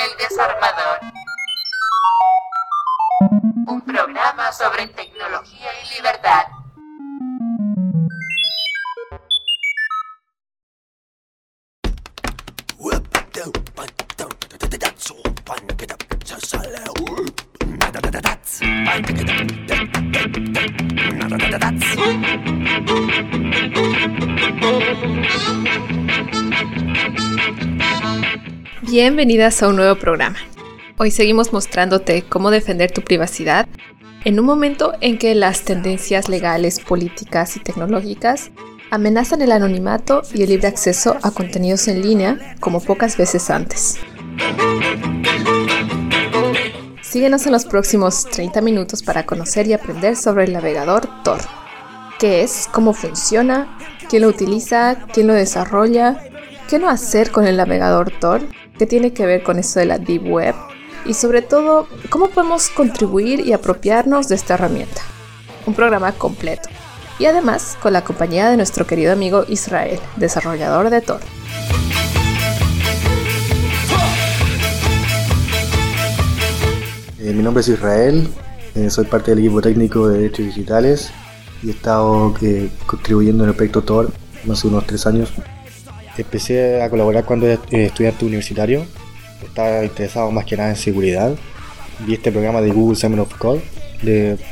El Desarmador. Un programa sobre tecnología y libertad. Bienvenidas a un nuevo programa. Hoy seguimos mostrándote cómo defender tu privacidad en un momento en que las tendencias legales, políticas y tecnológicas amenazan el anonimato y el libre acceso a contenidos en línea como pocas veces antes. Síguenos en los próximos 30 minutos para conocer y aprender sobre el navegador Tor. ¿Qué es? ¿Cómo funciona? ¿Quién lo utiliza? ¿Quién lo desarrolla? ¿Qué no hacer con el navegador Tor? Qué tiene que ver con eso de la Deep Web y sobre todo cómo podemos contribuir y apropiarnos de esta herramienta. Un programa completo y además con la compañía de nuestro querido amigo Israel, desarrollador de Tor. Eh, mi nombre es Israel, eh, soy parte del equipo técnico de Derechos Digitales y he estado eh, contribuyendo en el proyecto Tor hace unos tres años Empecé a colaborar cuando era estudiante universitario. Estaba interesado más que nada en seguridad. Vi este programa de Google Summer of Code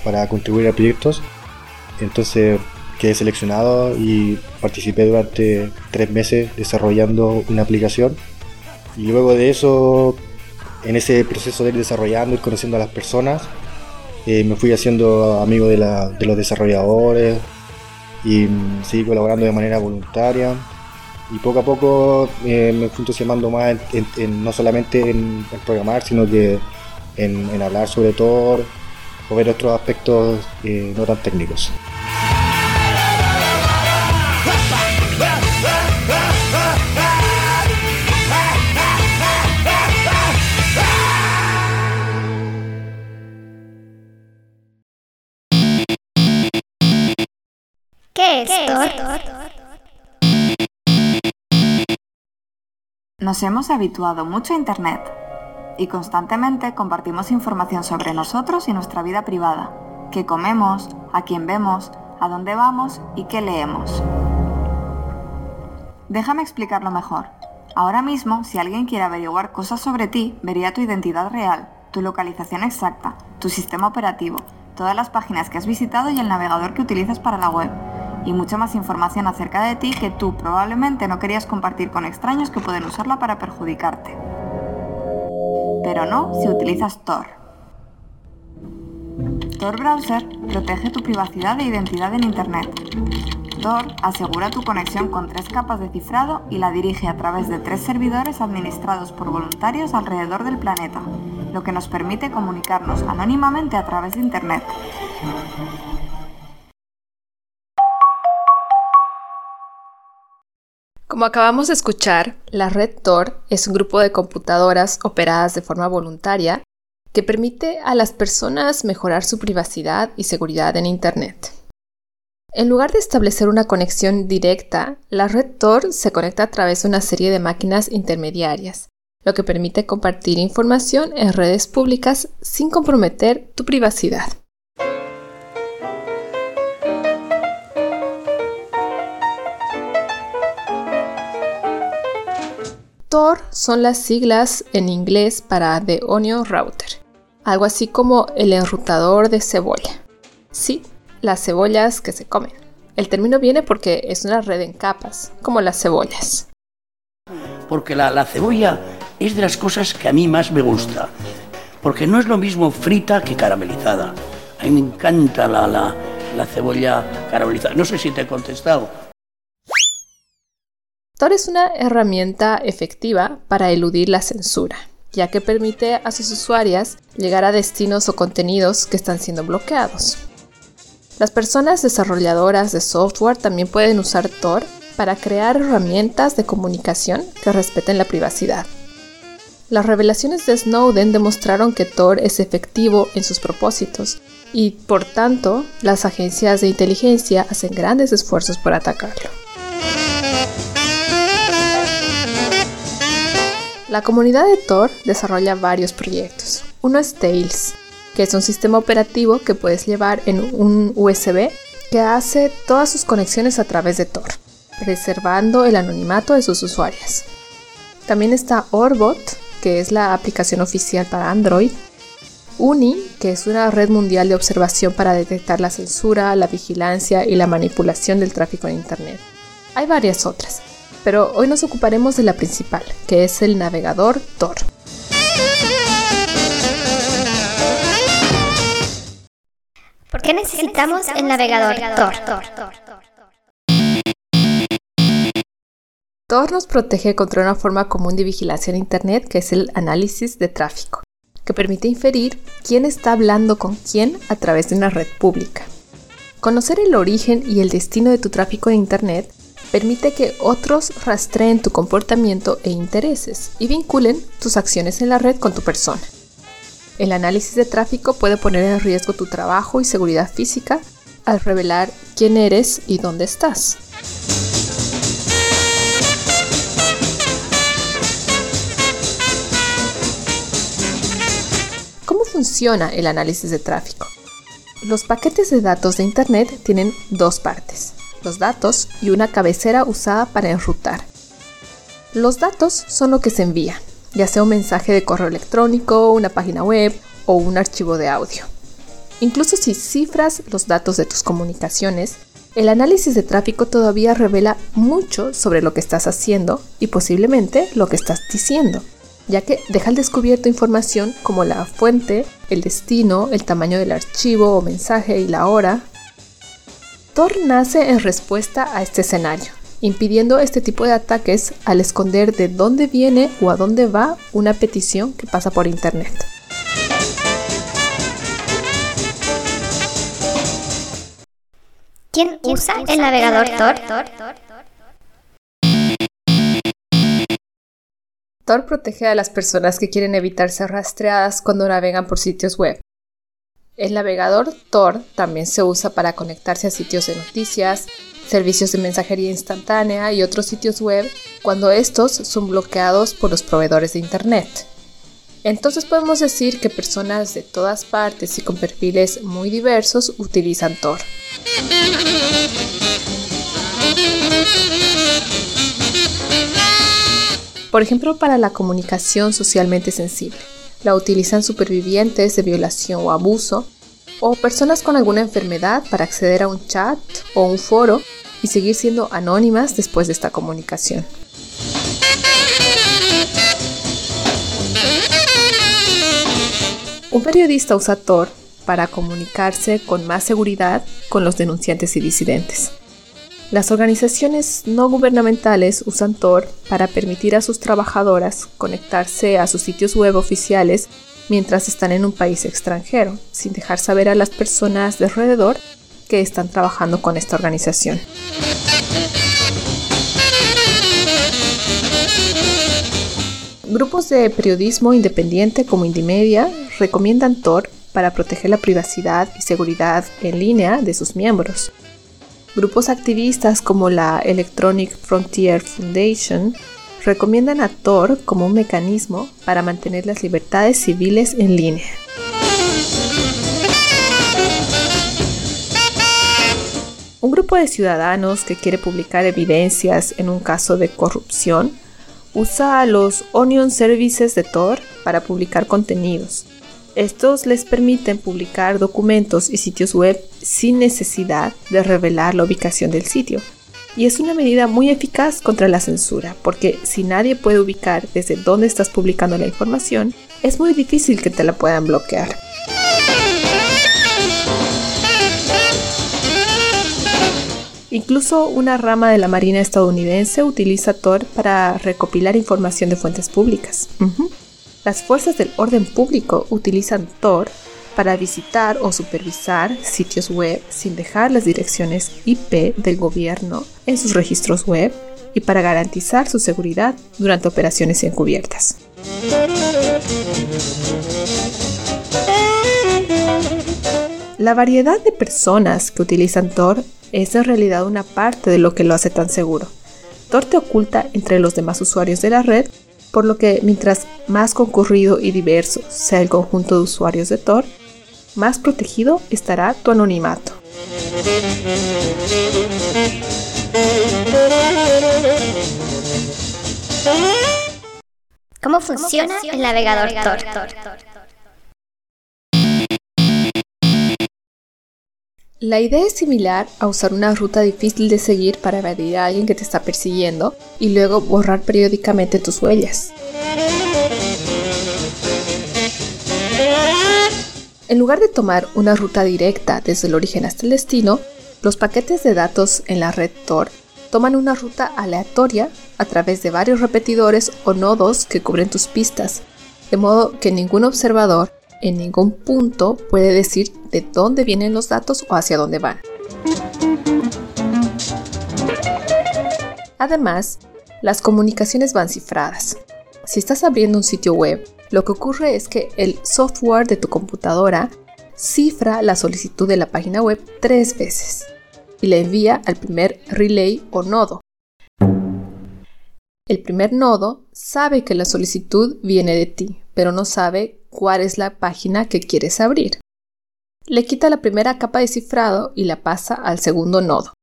para contribuir a proyectos. Entonces quedé seleccionado y participé durante tres meses desarrollando una aplicación. Y luego de eso, en ese proceso de ir desarrollando y conociendo a las personas, eh, me fui haciendo amigo de, de los desarrolladores y mm, seguí colaborando de manera voluntaria y poco a poco eh, me fui entusiasmando más en, no solamente en, programar, sino que en, hablar sobre todo o ver otros aspectos eh, no tan técnicos. Nos hemos habituado mucho a Internet y constantemente compartimos información sobre nosotros y nuestra vida privada, qué comemos, a quién vemos, a dónde vamos y qué leemos. Déjame explicarlo mejor. Ahora mismo, si alguien quiere averiguar cosas sobre ti, vería tu identidad real, tu localización exacta, tu sistema operativo, todas las páginas que has visitado y el navegador que utilizas para la web y mucha más información acerca de ti que tú probablemente no querías compartir con extraños que pueden usarla para perjudicarte. Pero no si utilizas Tor. Tor Browser protege tu privacidad e identidad en Internet. Tor asegura tu conexión con tres capas de cifrado y la dirige a través de tres servidores administrados por voluntarios alrededor del planeta, lo que nos permite comunicarnos anónimamente a través de Internet. Como acabamos de escuchar, la red Tor es un grupo de computadoras operadas de forma voluntaria que permite a las personas mejorar su privacidad y seguridad en Internet. En lugar de establecer una conexión directa, la red Tor se conecta a través de una serie de máquinas intermediarias, lo que permite compartir información en redes públicas sin comprometer tu privacidad. Son las siglas en inglés para The Onion Router, algo así como el enrutador de cebolla. Sí, las cebollas que se comen. El término viene porque es una red en capas, como las cebollas. Porque la, cebolla es de las cosas que a mí más me gusta, porque no es lo mismo frita que caramelizada. A mí me encanta la, la cebolla caramelizada. No sé si te he contestado. Tor es una herramienta efectiva para eludir la censura, ya que permite a sus usuarias llegar a destinos o contenidos que están siendo bloqueados. Las personas desarrolladoras de software también pueden usar Tor para crear herramientas de comunicación que respeten la privacidad. Las revelaciones de Snowden demostraron que Tor es efectivo en sus propósitos y, por tanto, las agencias de inteligencia hacen grandes esfuerzos por atacarlo. La comunidad de Tor desarrolla varios proyectos. Uno es Tails, que es un sistema operativo que puedes llevar en un USB que hace todas sus conexiones a través de Tor, preservando el anonimato de sus usuarios. También está Orbot, que es la aplicación oficial para Android, UNI, que es una red mundial de observación para detectar la censura, la vigilancia y la manipulación del tráfico en Internet. Hay varias otras, pero hoy nos ocuparemos de la principal, que es el navegador Tor. ¿Por qué necesitamos el navegador Tor? Tor nos protege contra una forma común de vigilancia en Internet que es el análisis de tráfico, que permite inferir quién está hablando con quién a través de una red pública. Conocer el origen y el destino de tu tráfico en Internet permite que otros rastreen tu comportamiento e intereses y vinculen tus acciones en la red con tu persona. El análisis de tráfico puede poner en riesgo tu trabajo y seguridad física al revelar quién eres y dónde estás. ¿Cómo funciona el análisis de tráfico? Los paquetes de datos de Internet tienen dos partes, los datos y una cabecera usada para enrutar. Los datos son lo que se envía, ya sea un mensaje de correo electrónico, una página web o un archivo de audio. Incluso si cifras los datos de tus comunicaciones, el análisis de tráfico todavía revela mucho sobre lo que estás haciendo y posiblemente lo que estás diciendo, ya que deja al descubierto información como la fuente, el destino, el tamaño del archivo o mensaje y la hora. Tor nace en respuesta a este escenario, impidiendo este tipo de ataques al esconder de dónde viene o a dónde va una petición que pasa por Internet. ¿Quién usa el navegador Tor? Tor protege a las personas que quieren evitar ser rastreadas cuando navegan por sitios web. El navegador Tor también se usa para conectarse a sitios de noticias, servicios de mensajería instantánea y otros sitios web cuando estos son bloqueados por los proveedores de Internet. Entonces podemos decir que personas de todas partes y con perfiles muy diversos utilizan Tor. Por ejemplo, para la comunicación socialmente sensible. La utilizan supervivientes de violación o abuso, o personas con alguna enfermedad para acceder a un chat o un foro y seguir siendo anónimas después de esta comunicación. Un periodista usa Tor para comunicarse con más seguridad con los denunciantes y disidentes. Las organizaciones no gubernamentales usan Tor para permitir a sus trabajadoras conectarse a sus sitios web oficiales mientras están en un país extranjero, sin dejar saber a las personas de alrededor que están trabajando con esta organización. Grupos de periodismo independiente como Indymedia recomiendan Tor para proteger la privacidad y seguridad en línea de sus miembros. Grupos activistas como la Electronic Frontier Foundation recomiendan a Tor como un mecanismo para mantener las libertades civiles en línea. Un grupo de ciudadanos que quiere publicar evidencias en un caso de corrupción usa los Onion Services de Tor para publicar contenidos. Estos les permiten publicar documentos y sitios web sin necesidad de revelar la ubicación del sitio. Y es una medida muy eficaz contra la censura, porque si nadie puede ubicar desde dónde estás publicando la información, es muy difícil que te la puedan bloquear. Incluso una rama de la Marina estadounidense utiliza Tor para recopilar información de fuentes públicas. Las fuerzas del orden público utilizan Tor para visitar o supervisar sitios web sin dejar las direcciones IP del gobierno en sus registros web y para garantizar su seguridad durante operaciones encubiertas. La variedad de personas que utilizan Tor es en realidad una parte de lo que lo hace tan seguro. Tor te oculta entre los demás usuarios de la red por lo que mientras más concurrido y diverso sea el conjunto de usuarios de Tor, más protegido estará tu anonimato. ¿Cómo funciona el navegador Tor? La idea es similar a usar una ruta difícil de seguir para evadir a alguien que te está persiguiendo y luego borrar periódicamente tus huellas. En lugar de tomar una ruta directa desde el origen hasta el destino, los paquetes de datos en la red Tor toman una ruta aleatoria a través de varios repetidores o nodos que cubren tus pistas, de modo que ningún observador en ningún punto puede decir de dónde vienen los datos o hacia dónde van. Además, las comunicaciones van cifradas. Si estás abriendo un sitio web, lo que ocurre es que el software de tu computadora cifra la solicitud de la página web tres veces y la envía al primer relay o nodo. El primer nodo sabe que la solicitud viene de ti, pero no sabe cuál es la página que quieres abrir. Le quita la primera capa de cifrado y la pasa al segundo nodo.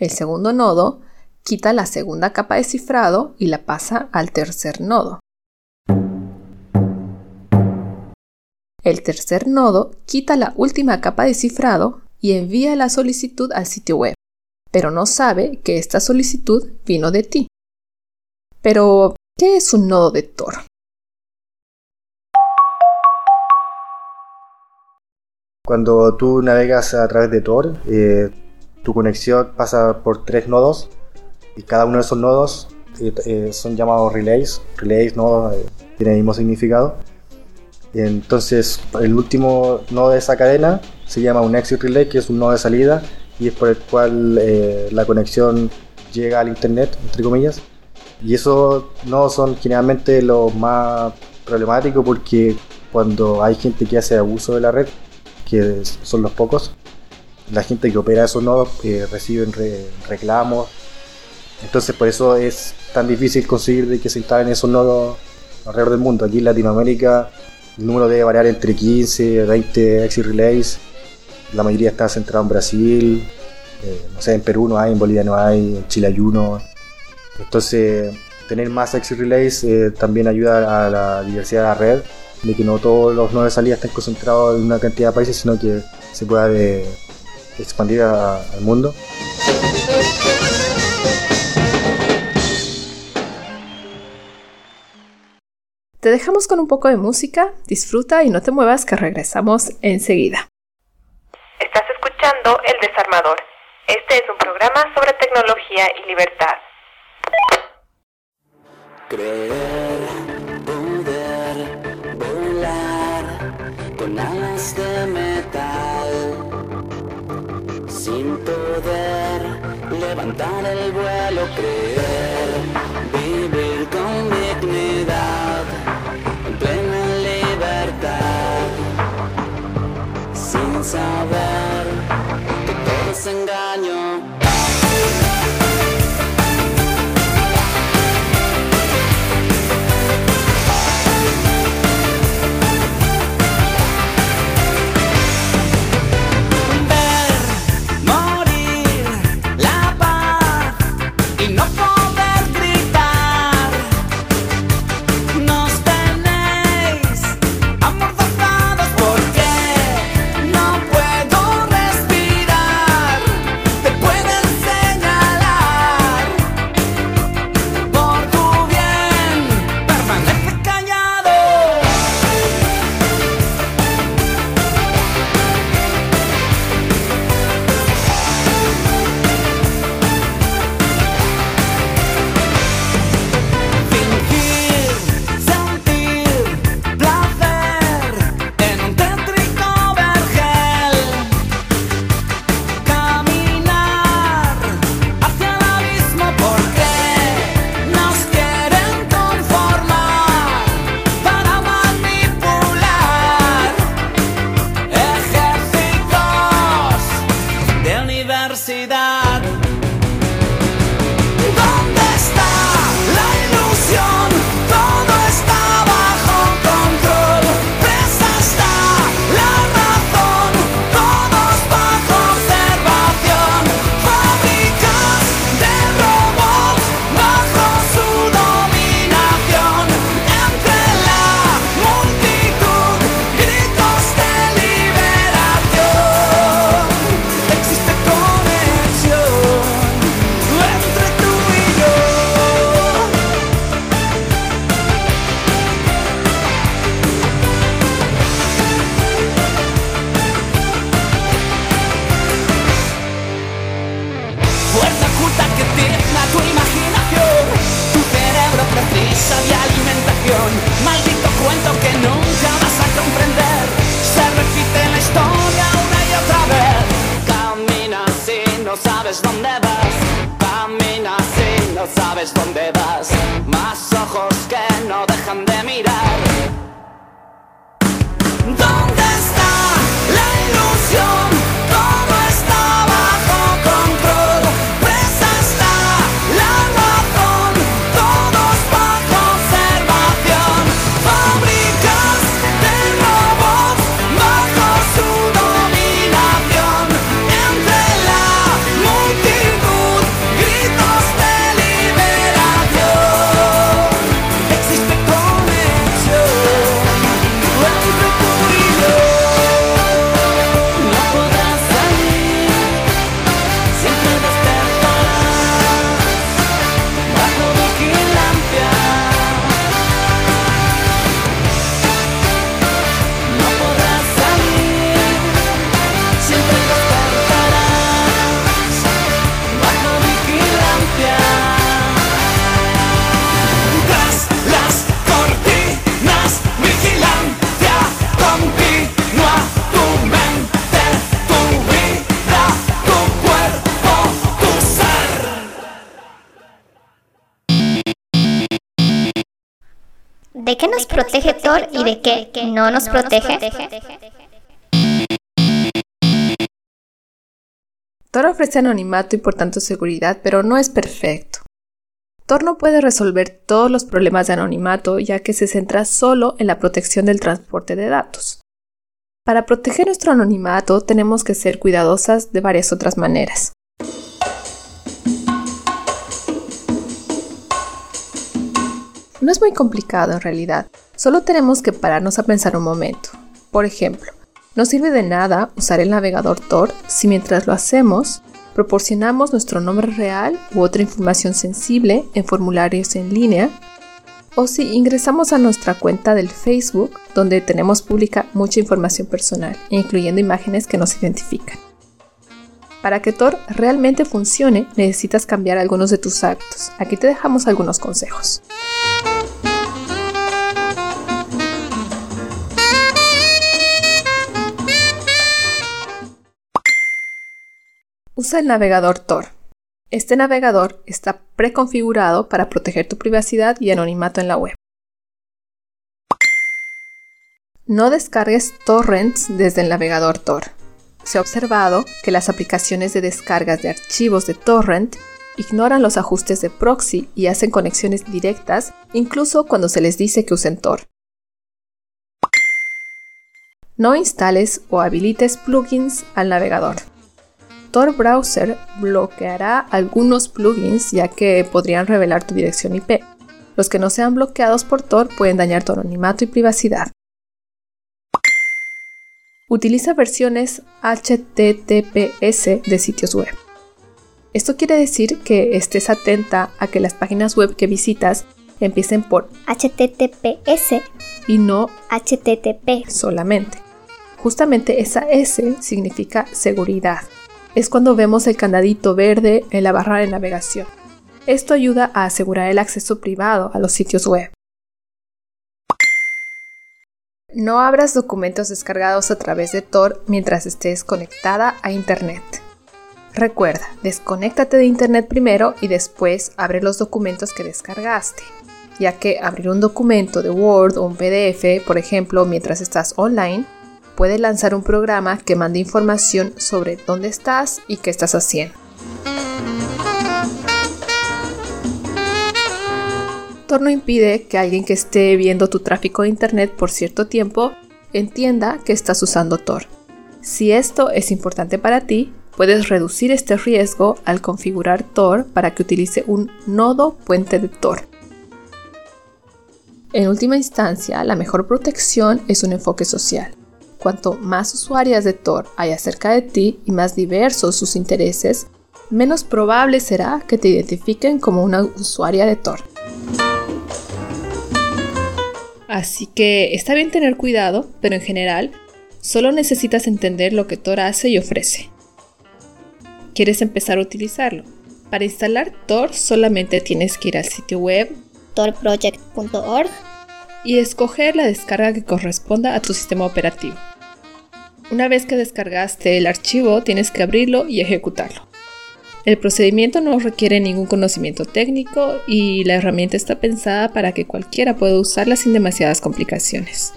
El segundo nodo quita la segunda capa de cifrado y la pasa al tercer nodo. El tercer nodo quita la última capa de cifrado y envía la solicitud al sitio web, pero no sabe que esta solicitud vino de ti. Pero, ¿qué es un nodo de Tor? Cuando tú navegas a través de Tor, eh, tu conexión pasa por tres nodos y cada uno de esos nodos eh, eh, son llamados relays. Relays, nodos, tiene el mismo significado. Entonces, el último nodo de esa cadena se llama un exit relay, que es un nodo de salida y es por el cual la conexión llega al internet, entre comillas. Y esos nodos son generalmente los más problemáticos porque cuando hay gente que hace abuso de la red, que son los pocos. La gente que opera esos nodos eh, reciben reclamos. Entonces por eso es tan difícil conseguir de que se instalen esos nodos alrededor del mundo. Aquí en Latinoamérica el número debe variar entre 15 20 exit relays. La mayoría está centrado en Brasil. Eh, no sé, en Perú no hay, en Bolivia no hay, en Chile hay uno. Entonces tener más exit relays eh, también ayuda a la diversidad de la red de que no todos los nodos de salida estén concentrados en una cantidad de países, sino que se pueda de expandir al mundo. Te dejamos con un poco de música, disfruta y no te muevas que regresamos enseguida. Estás escuchando El Desarmador. Este es un programa sobre tecnología y libertad. De metal sin poder levantar el vuelo, creer, vivir con dignidad, en plena libertad, sin saber que todo es engaño. Y de qué no nos protege? Tor ofrece anonimato y por tanto seguridad, pero no es perfecto. Tor no puede resolver todos los problemas de anonimato ya que se centra solo en la protección del transporte de datos. Para proteger nuestro anonimato tenemos que ser cuidadosas de varias otras maneras. No es muy complicado en realidad, solo tenemos que pararnos a pensar un momento. Por ejemplo, no sirve de nada usar el navegador Tor si mientras lo hacemos proporcionamos nuestro nombre real u otra información sensible en formularios en línea o si ingresamos a nuestra cuenta del Facebook donde tenemos pública mucha información personal, incluyendo imágenes que nos identifican. Para que Tor realmente funcione necesitas cambiar algunos de tus hábitos. Aquí te dejamos algunos consejos. Usa el navegador Tor. Este navegador está preconfigurado para proteger tu privacidad y anonimato en la web. No descargues torrents desde el navegador Tor. Se ha observado que las aplicaciones de descargas de archivos de torrent ignoran los ajustes de proxy y hacen conexiones directas incluso cuando se les dice que usen Tor. No instales o habilites plugins al navegador. Tor Browser bloqueará algunos plugins ya que podrían revelar tu dirección IP. Los que no sean bloqueados por Tor pueden dañar tu anonimato y privacidad. Utiliza versiones HTTPS de sitios web. Esto quiere decir que estés atenta a que las páginas web que visitas empiecen por HTTPS y no HTTP. solamente. Justamente esa S significa seguridad. Es cuando vemos el candadito verde en la barra de navegación. Esto ayuda a asegurar el acceso privado a los sitios web. No abras documentos descargados a través de Tor mientras estés conectada a Internet. Recuerda, desconéctate de Internet primero y después abre los documentos que descargaste, ya que abrir un documento de Word o un PDF, por ejemplo, mientras estás online, puede lanzar un programa que mande información sobre dónde estás y qué estás haciendo. Tor no impide que alguien que esté viendo tu tráfico de Internet por cierto tiempo entienda que estás usando Tor. Si esto es importante para ti, puedes reducir este riesgo al configurar Tor para que utilice un nodo puente de Tor. En última instancia, la mejor protección es un enfoque social. Cuanto más usuarias de Tor haya cerca de ti y más diversos sus intereses, menos probable será que te identifiquen como una usuaria de Tor. Así que está bien tener cuidado, pero en general, solo necesitas entender lo que Tor hace y ofrece. ¿Quieres empezar a utilizarlo? Para instalar Tor solamente tienes que ir al sitio web torproject.org y escoger la descarga que corresponda a tu sistema operativo. Una vez que descargaste el archivo, tienes que abrirlo y ejecutarlo. El procedimiento no requiere ningún conocimiento técnico y la herramienta está pensada para que cualquiera pueda usarla sin demasiadas complicaciones.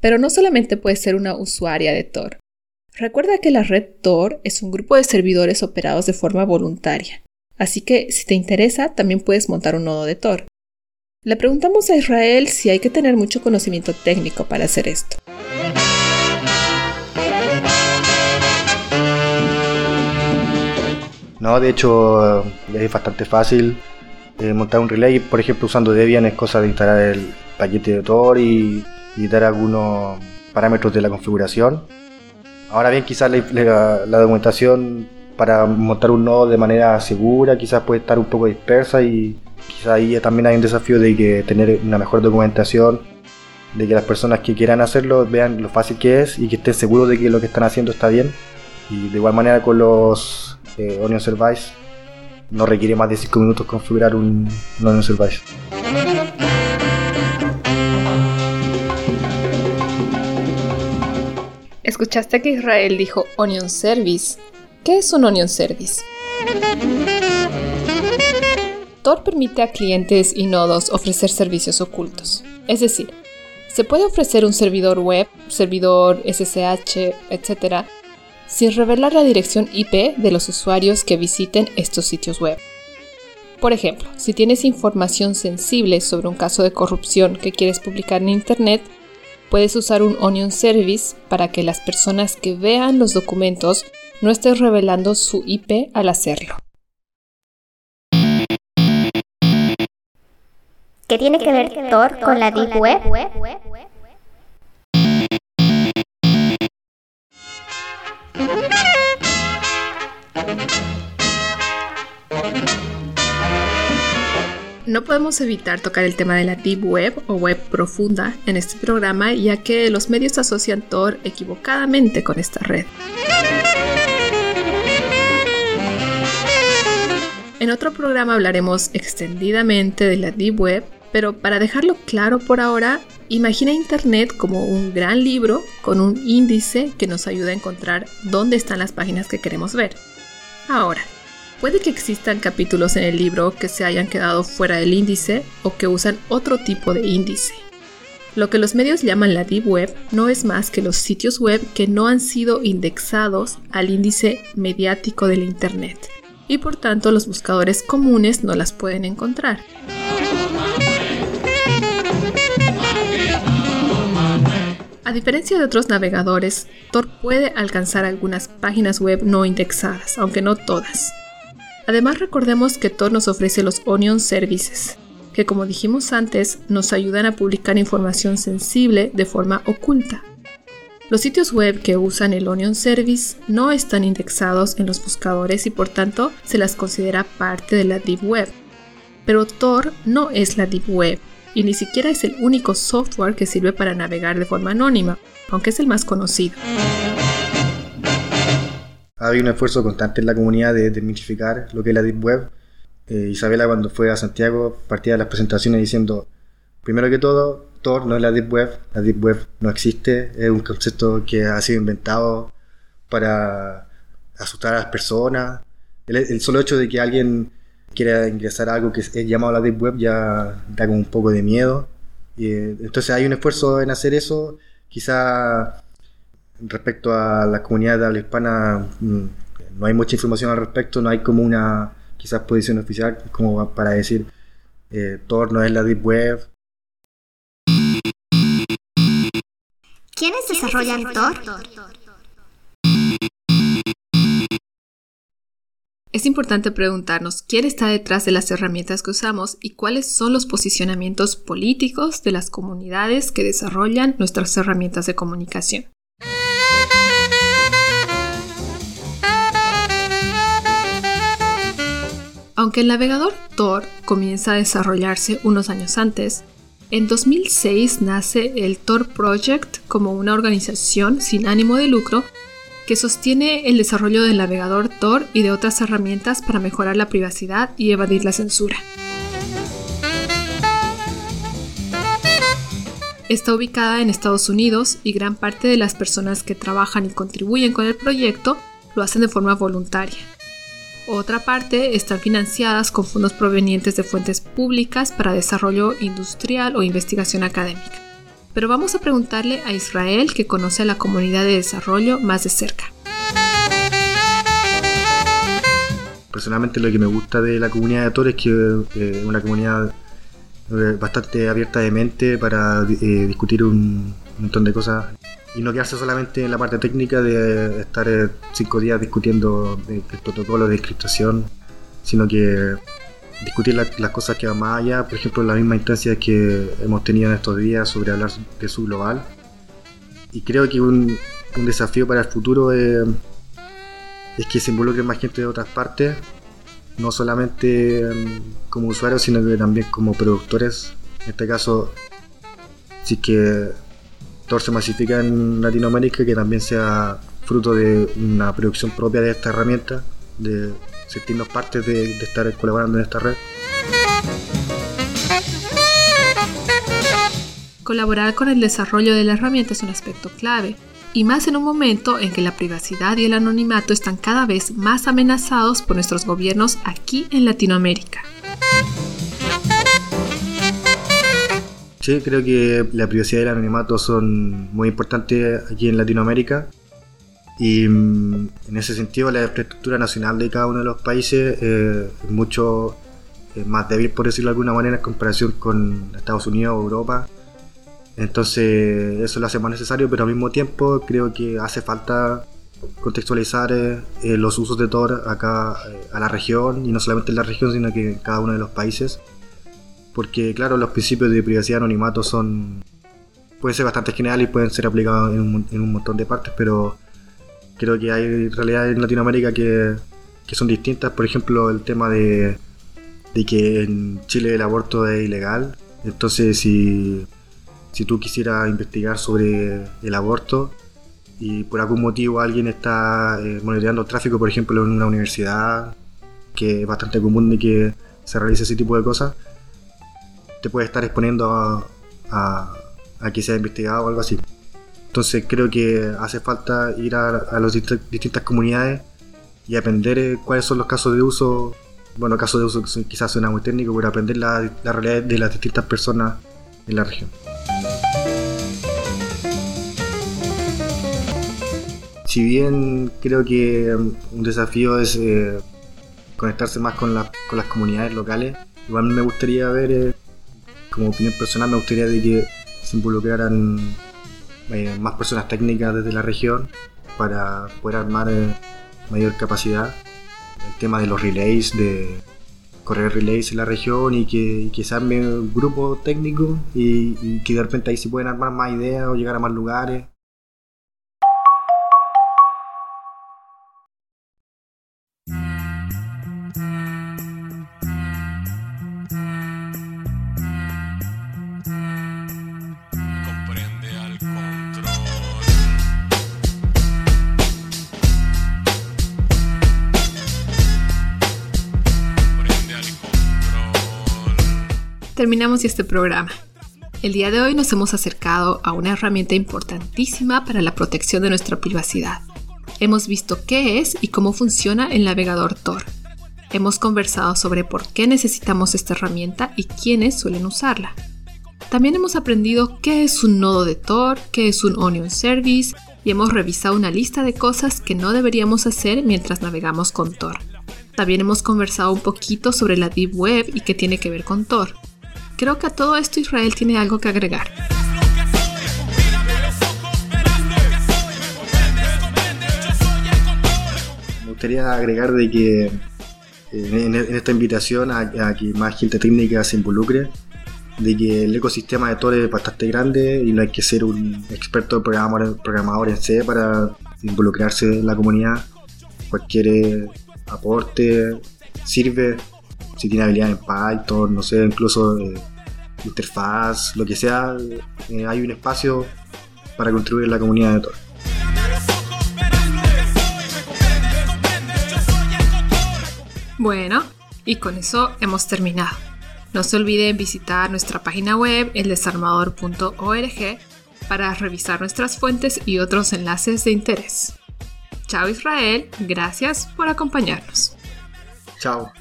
Pero no solamente puedes ser una usuaria de Tor. Recuerda que la red Tor es un grupo de servidores operados de forma voluntaria, así que si te interesa también puedes montar un nodo de Tor. Le preguntamos a Israel si hay que tener mucho conocimiento técnico para hacer esto. No, de hecho es bastante fácil eh, montar un relay, por ejemplo usando Debian es cosa de instalar el paquete de Tor y, dar algunos parámetros de la configuración. Ahora bien, quizás la, la, documentación para montar un nodo de manera segura quizás puede estar un poco dispersa y, quizá ahí también hay un desafío de que tener una mejor documentación, de que las personas que quieran hacerlo vean lo fácil que es y que estén seguros de que lo que están haciendo está bien. Y de igual manera con los eh, Onion Service, no requiere más de 5 minutos configurar un, un Onion Service. Escuchaste que Israel dijo Onion Service. ¿Qué es un Onion Service? Permite a clientes y nodos ofrecer servicios ocultos. Es decir, se puede ofrecer un servidor web, servidor SSH, etc., sin revelar la dirección IP de los usuarios que visiten estos sitios web. Por ejemplo, si tienes información sensible sobre un caso de corrupción que quieres publicar en Internet, puedes usar un Onion Service para que las personas que vean los documentos no estén revelando su IP al hacerlo. ¿Qué tiene que ver Tor con la Deep Web? No podemos evitar tocar el tema de la Deep Web o Web profunda en este programa, ya que los medios asocian Tor equivocadamente con esta red. En otro programa hablaremos extendidamente de la Deep Web pero para dejarlo claro por ahora, imagina Internet como un gran libro con un índice que nos ayuda a encontrar dónde están las páginas que queremos ver. Ahora, puede que existan capítulos en el libro que se hayan quedado fuera del índice o que usan otro tipo de índice. Lo que los medios llaman la Deep Web no es más que los sitios web que no han sido indexados al índice mediático del Internet y por tanto los buscadores comunes no las pueden encontrar. Diferencia de otros navegadores, Tor puede alcanzar algunas páginas web no indexadas, aunque no todas. Además recordemos que Tor nos ofrece los Onion Services, que como dijimos antes, nos ayudan a publicar información sensible de forma oculta. Los sitios web que usan el Onion Service no están indexados en los buscadores y por tanto se las considera parte de la Deep Web. Pero Tor no es la Deep Web, y ni siquiera es el único software que sirve para navegar de forma anónima, aunque es el más conocido. Ha habido un esfuerzo constante en la comunidad de desmitificar lo que es la Deep Web. Eh, Isabela cuando fue a Santiago partía de las presentaciones diciendo, primero que todo, Tor no es la Deep Web, la Deep Web no existe, es un concepto que ha sido inventado para asustar a las personas. el solo hecho de que alguien quiere ingresar a algo que es llamado la Deep Web ya da como un poco de miedo. Y, eh, entonces hay un esfuerzo en hacer eso. Quizá respecto a la comunidad de habla hispana mm, no hay mucha información al respecto, no hay como una quizás posición oficial como para decir eh, Tor no es la Deep Web. ¿Quiénes desarrollan Tor? Es importante preguntarnos quién está detrás de las herramientas que usamos y cuáles son los posicionamientos políticos de las comunidades que desarrollan nuestras herramientas de comunicación. Aunque el navegador Tor comienza a desarrollarse unos años antes, en 2006 nace el Tor Project como una organización sin ánimo de lucro que sostiene el desarrollo del navegador Tor y de otras herramientas para mejorar la privacidad y evadir la censura. está ubicada en Estados Unidos y gran parte de las personas que trabajan y contribuyen con el proyecto lo hacen de forma voluntaria. Otra parte están financiadas con fondos provenientes de fuentes públicas para desarrollo industrial o investigación académica. Pero vamos a preguntarle a Israel que conoce a la comunidad de desarrollo más de cerca. Personalmente lo que me gusta de la comunidad de Tor es que eh, es una comunidad eh, bastante abierta de mente para eh, discutir un montón de cosas y no quedarse solamente en la parte técnica de estar eh, cinco días discutiendo el protocolo de encriptación, sino que discutir las cosas que van más allá, por ejemplo, la misma instancia que hemos tenido en estos días sobre hablar de su global. Y creo que un, desafío para el futuro es, que se involucre más gente de otras partes, no solamente mm, como usuarios, sino que también como productores. En este caso, sí que Tor se masifica en Latinoamérica, que también sea fruto de una producción propia de esta herramienta, de sentirnos parte de, de estar colaborando en esta red. Colaborar con el desarrollo de la herramienta es un aspecto clave, y más en un momento en que la privacidad y el anonimato están cada vez más amenazados por nuestros gobiernos aquí en Latinoamérica. Sí, creo que la privacidad y el anonimato son muy importantes aquí en Latinoamérica. Y mm, en ese sentido, la infraestructura nacional de cada uno de los países eh, es mucho eh, más débil, por decirlo de alguna manera, en comparación con Estados Unidos o Europa. Entonces, eso lo hace más necesario, pero al mismo tiempo creo que hace falta contextualizar eh, los usos de Tor acá a la región, y no solamente en la región, sino que en cada uno de los países porque claro, los principios de privacidad y anonimato son pueden ser bastante generales y pueden ser aplicados en un, montón de partes, pero creo que hay realidades en Latinoamérica que, son distintas. Por ejemplo, el tema de, que en Chile el aborto es ilegal. Entonces, si, si tú quisieras investigar sobre el aborto y por algún motivo alguien está eh, monitoreando el tráfico, por ejemplo, en una universidad, que es bastante común de que se realice ese tipo de cosas, te puede estar exponiendo a, que sea investigado o algo así. Entonces creo que hace falta ir a, las distintas comunidades y aprender eh, cuáles son los casos de uso. Bueno, casos de uso quizás suena muy técnico, pero aprender la, realidad de las distintas personas en la región. Si bien creo que um, un desafío es eh, conectarse más con, con las comunidades locales, igual me gustaría ver eh, como opinión personal me gustaría de que se involucraran eh, más personas técnicas desde la región para poder armar eh, mayor capacidad. El tema de los relays, de correr relays en la región y que, que se arme un grupo y, y que de repente ahí se pueden armar más ideas o llegar a más lugares. Terminamos este programa. El día de hoy nos hemos acercado a una herramienta importantísima para la protección de nuestra privacidad. Hemos visto qué es y cómo funciona el navegador Tor. Hemos conversado sobre por qué necesitamos esta herramienta y quiénes suelen usarla. También hemos aprendido qué es un nodo de Tor, qué es un Onion Service y hemos revisado una lista de cosas que no deberíamos hacer mientras navegamos con Tor. También hemos conversado un poquito sobre la Deep Web y qué tiene que ver con Tor. Creo que a todo esto Israel tiene algo que agregar. Me gustaría agregar de que en, esta invitación a, que más gente técnica se involucre, de que el ecosistema de Tor es bastante grande y no hay que ser un experto programador, programador en C para involucrarse en la comunidad. Cualquier eh, aporte sirve si tiene habilidad en Python, no sé, incluso eh, interfaz, lo que sea, eh, hay un espacio para contribuir en la comunidad de Tor. Bueno, y con eso hemos terminado. No se olviden visitar nuestra página web eldesarmador.org para revisar nuestras fuentes y otros enlaces de interés. Chao Israel, gracias por acompañarnos. Chao.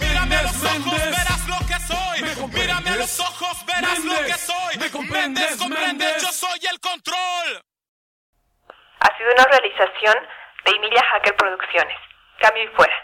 Mírame a los ojos, verás lo que soy. Mírame a los ojos, verás lo que soy. Me comprendes, comprendes, yo soy el control. Ha sido una realización de Emilia Hacker Producciones. Cambio y fuera.